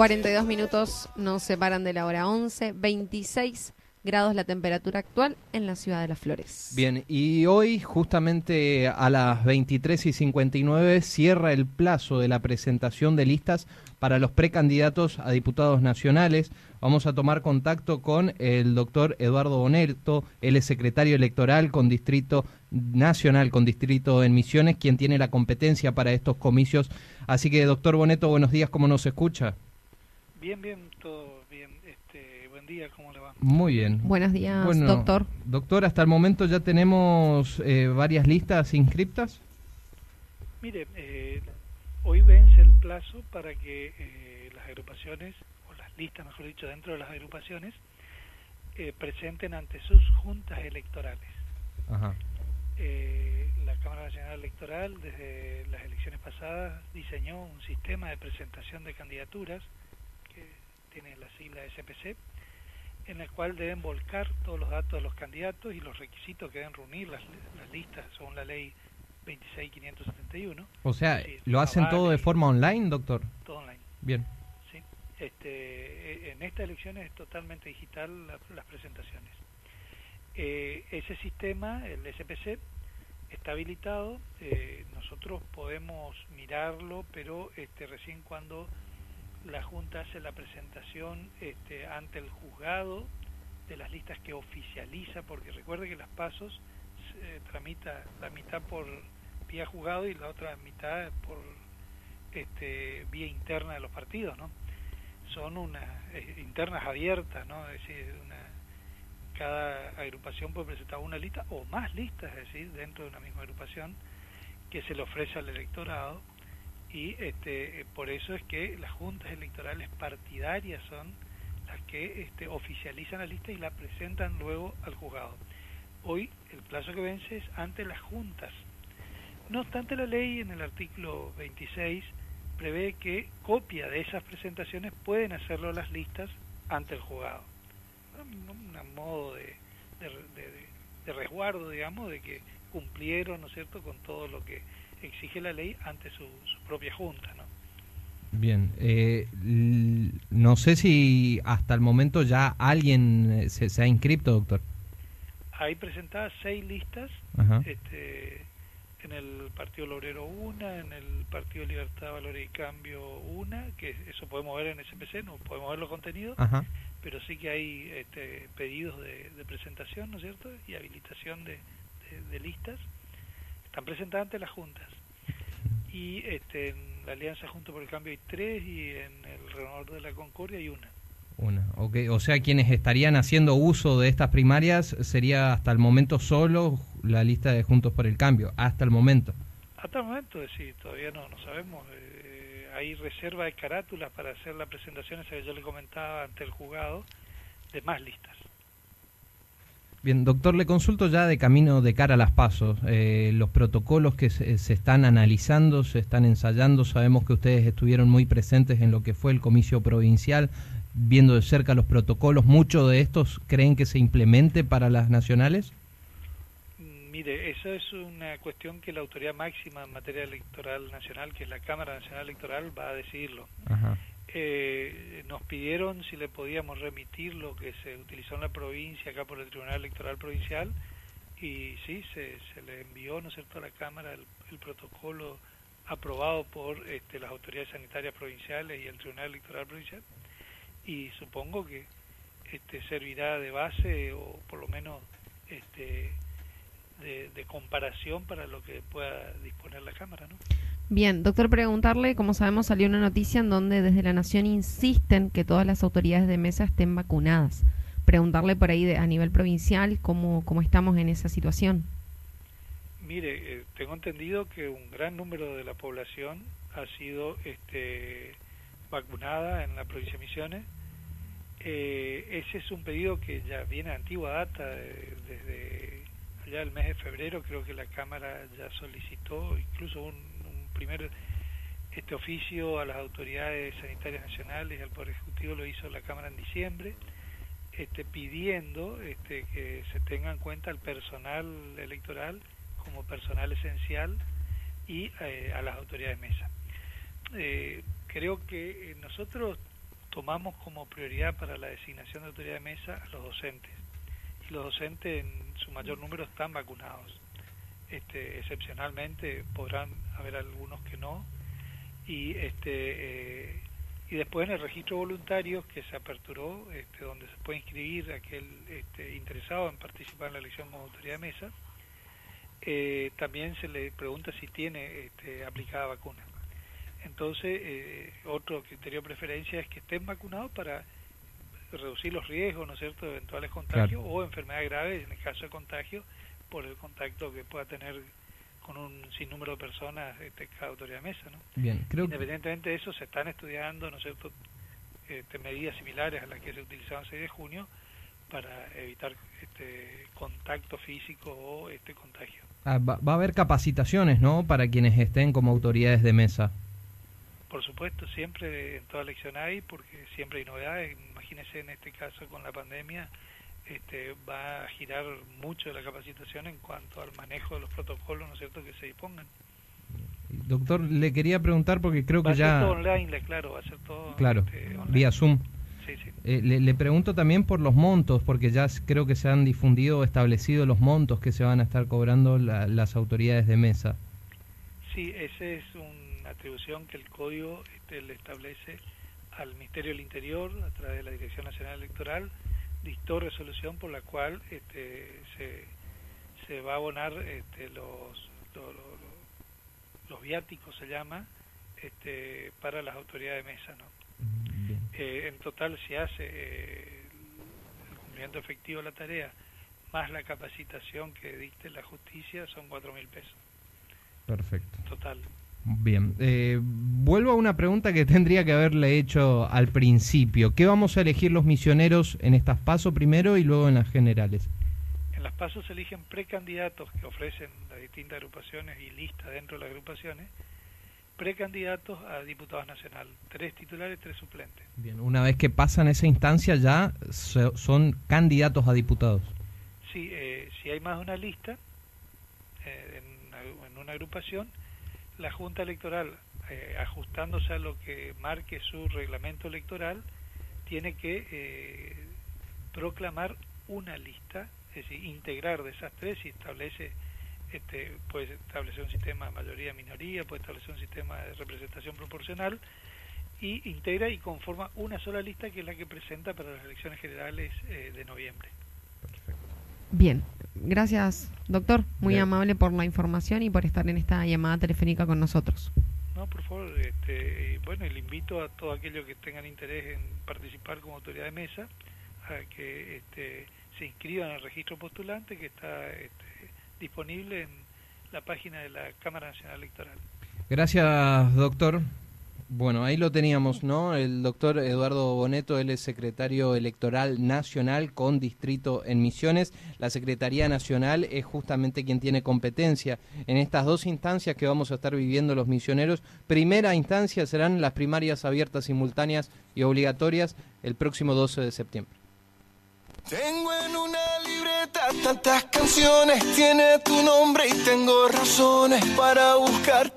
42 minutos nos separan de la hora 11, 26 grados la temperatura actual en la ciudad de Las Flores. Bien, y hoy justamente a las 23 y 59 cierra el plazo de la presentación de listas para los precandidatos a diputados nacionales. Vamos a tomar contacto con el doctor Eduardo Boneto, él es secretario electoral con Distrito Nacional, con Distrito en Misiones, quien tiene la competencia para estos comicios. Así que, doctor Boneto, buenos días, ¿cómo nos escucha? Bien, bien, todo bien. Este, buen día, ¿cómo le va? Muy bien. Buenos días, Bueno, doctor. Doctor, hasta el momento ya tenemos eh, varias listas inscriptas. Mire, eh, hoy vence el plazo para que eh, las agrupaciones, o las listas, mejor dicho, dentro de las agrupaciones, eh, presenten ante sus juntas electorales. Ajá. Eh, la Cámara Nacional Electoral, desde las elecciones pasadas, diseñó un sistema de presentación de candidaturas que tiene la sigla SPC, en el cual deben volcar todos los datos de los candidatos y los requisitos que deben reunir las, las listas según la ley 26571, O sea, ¿lo hacen todo de forma online, doctor? todo online. Bien. ¿sí? Este, eh, en esta elección es totalmente digital la- las presentaciones. Eh, ese sistema, el SPC, está habilitado, eh, nosotros podemos mirarlo, pero este, recién cuando la Junta hace la presentación este, ante el juzgado de las listas que oficializa, porque recuerde que las pasos se tramita la mitad por vía juzgado y la otra mitad por este, vía interna de los partidos, ¿no? Son unas eh, internas abiertas, ¿no? Es decir, una, cada agrupación puede presentar una lista o más listas, es decir, dentro de una misma agrupación que se le ofrece al electorado y este, por eso es que las juntas electorales partidarias son las que este, oficializan la lista y la presentan luego al juzgado. Hoy el plazo que vence es ante las juntas. No obstante, la ley en el artículo 26 prevé que copia de esas presentaciones pueden hacerlo las listas ante el juzgado. Un modo de, de, de- de resguardo, digamos, de que cumplieron, ¿no es cierto?, con todo lo que exige la ley ante su, su propia junta, ¿no? Bien. Eh, no sé si hasta el momento ya alguien eh, se, se ha inscrito, doctor. Hay presentadas seis listas Ajá. este, en el Partido Obrero una, en el Partido Libertad, Valores y Cambio una, que eso podemos ver en SPC, no podemos ver los contenidos, Ajá. pero sí que hay este, pedidos de, de presentación, ¿no es cierto? Y habilitación de, de- de listas. Están presentadas ante las juntas. Y este, en la Alianza Junto por el Cambio hay tres y en el Renovador de la Concordia hay una. Una. ok. O sea, quienes estarían haciendo uso de estas primarias sería hasta el momento solo la lista de Juntos por el Cambio. Hasta el momento. Hasta el momento, decir, todavía no, no sabemos. eh, hay reserva de carátulas para hacer la presentación, esa que yo le comentaba ante el juzgado, de más listas. Bien, doctor, le consulto ya de camino de cara a las pasos. Eh, los protocolos que se, se están analizando, se están ensayando. Sabemos que ustedes estuvieron muy presentes en lo que fue el comicio provincial, viendo de cerca los protocolos. ¿Muchos de estos creen que se implemente para las nacionales? Mire, eso es una cuestión que la autoridad máxima en materia electoral nacional, que es la Cámara Nacional Electoral, va a decidirlo. Ajá. Eh, nos pidieron si le podíamos remitir lo que se utilizó en la provincia, acá por el Tribunal Electoral Provincial, y sí, se, se le envió, ¿no es cierto?, a la Cámara el, el protocolo aprobado por este, las autoridades sanitarias provinciales y el Tribunal Electoral Provincial, y supongo que este, servirá de base o por lo menos este, de, de comparación para lo que pueda disponer la Cámara, ¿no? Bien, doctor, preguntarle, como sabemos, salió una noticia en donde desde la Nación insisten que todas las autoridades de mesa estén vacunadas. Preguntarle por ahí de- a nivel provincial cómo, cómo estamos en esa situación. mire, eh, tengo entendido que un gran número de la población ha sido este, vacunada en la provincia de Misiones. Eh, ese es un pedido que ya viene a antigua data, eh, desde allá el mes de febrero creo que la Cámara ya solicitó incluso un, un primer este oficio a las autoridades sanitarias nacionales y al Poder Ejecutivo lo hizo la Cámara en diciembre, este, pidiendo este, que se tenga en cuenta el personal electoral como personal esencial y eh, a las autoridades de mesa. Eh, creo que eh, nosotros tomamos como prioridad para la designación de autoridad de mesa a los docentes. Y los docentes en su mayor número están vacunados. Este, excepcionalmente podrán haber algunos que no. Y, este, eh, y después en el registro voluntario que se aperturó, este, donde se puede inscribir aquel este, interesado en participar en la elección como autoridad de mesa, eh, también se le pregunta si tiene este, aplicada vacuna. Entonces, eh, otro criterio de preferencia es que estén vacunados para reducir los riesgos, ¿no es cierto?, de eventuales contagios o enfermedades graves en el caso de contagio por el contacto que pueda tener con un sinnúmero de personas este, cada autoridad de mesa, ¿no? Bien, creo que... Independientemente de eso, se están estudiando, ¿no es cierto?, este, medidas similares a las que se utilizaban el 6 de junio para evitar este contacto físico o este contagio. Ah, va, va a haber capacitaciones, ¿no?, para quienes estén como autoridades de mesa. Por supuesto, siempre en toda elección hay, porque siempre hay novedades. Imagínense en este caso con la pandemia, este, va a girar mucho la capacitación en cuanto al manejo de los protocolos, ¿no es cierto?, que se dispongan. Doctor, le quería preguntar porque creo Va que a ser ya... todo online, claro, va a ser todo Claro, este, vía Zoom. Sí, sí. Eh, le, le pregunto también por los montos, porque ya creo que se han difundido o establecido los montos que se van a estar cobrando la- las autoridades de mesa. Sí, esa es una atribución que el código este, le establece al Ministerio del Interior a través de la Dirección Nacional Electoral, dictó resolución por la cual este, se, se va a abonar este, los, lo- lo- lo- los viáticos, se llama, este, para las autoridades de mesa. ¿no? Bien. Eh, en total se hace eh, el cumplimiento efectivo de la tarea más la capacitación que dicte la justicia son cuatro mil pesos Perfecto. total. Bien. Eh, vuelvo a una pregunta que tendría que haberle hecho al principio. ¿Qué vamos a elegir los misioneros en estas pasos primero y luego en las generales? En las pasos se eligen precandidatos que ofrecen las distintas agrupaciones y listas dentro de las agrupaciones, precandidatos a diputados nacional, tres titulares, tres suplentes. Bien. Una vez que pasan esa instancia ya so- son candidatos a diputados. Sí, eh, si hay más de una lista eh, en, en una agrupación, la Junta Electoral, eh, ajustándose a lo que marque su reglamento electoral, tiene que eh, proclamar una lista, es decir, integrar de esas tres y establece, este, puede establecer un sistema de mayoría-minoría, puede establecer un sistema de representación proporcional, y integra y conforma una sola lista que es la que presenta para las elecciones generales eh, de noviembre. Bien, gracias doctor, muy Bien. amable por la información y por estar en esta llamada telefónica con nosotros. No, por favor, este, bueno, y le invito a todos aquellos que tengan interés en participar como autoridad de mesa a que este, se inscriban en el registro postulante que está este, disponible en la página de la Cámara Nacional Electoral. Gracias, doctor. Bueno, ahí lo teníamos, ¿no? El doctor Eduardo Boneto, él es secretario electoral nacional con distrito en Misiones. La Secretaría Nacional es justamente quien tiene competencia en estas dos instancias que vamos a estar viviendo los misioneros. Primera instancia serán las primarias abiertas, simultáneas y obligatorias el próximo 12 de septiembre. Tengo en una libreta tantas canciones, tiene tu nombre y tengo razones para buscarte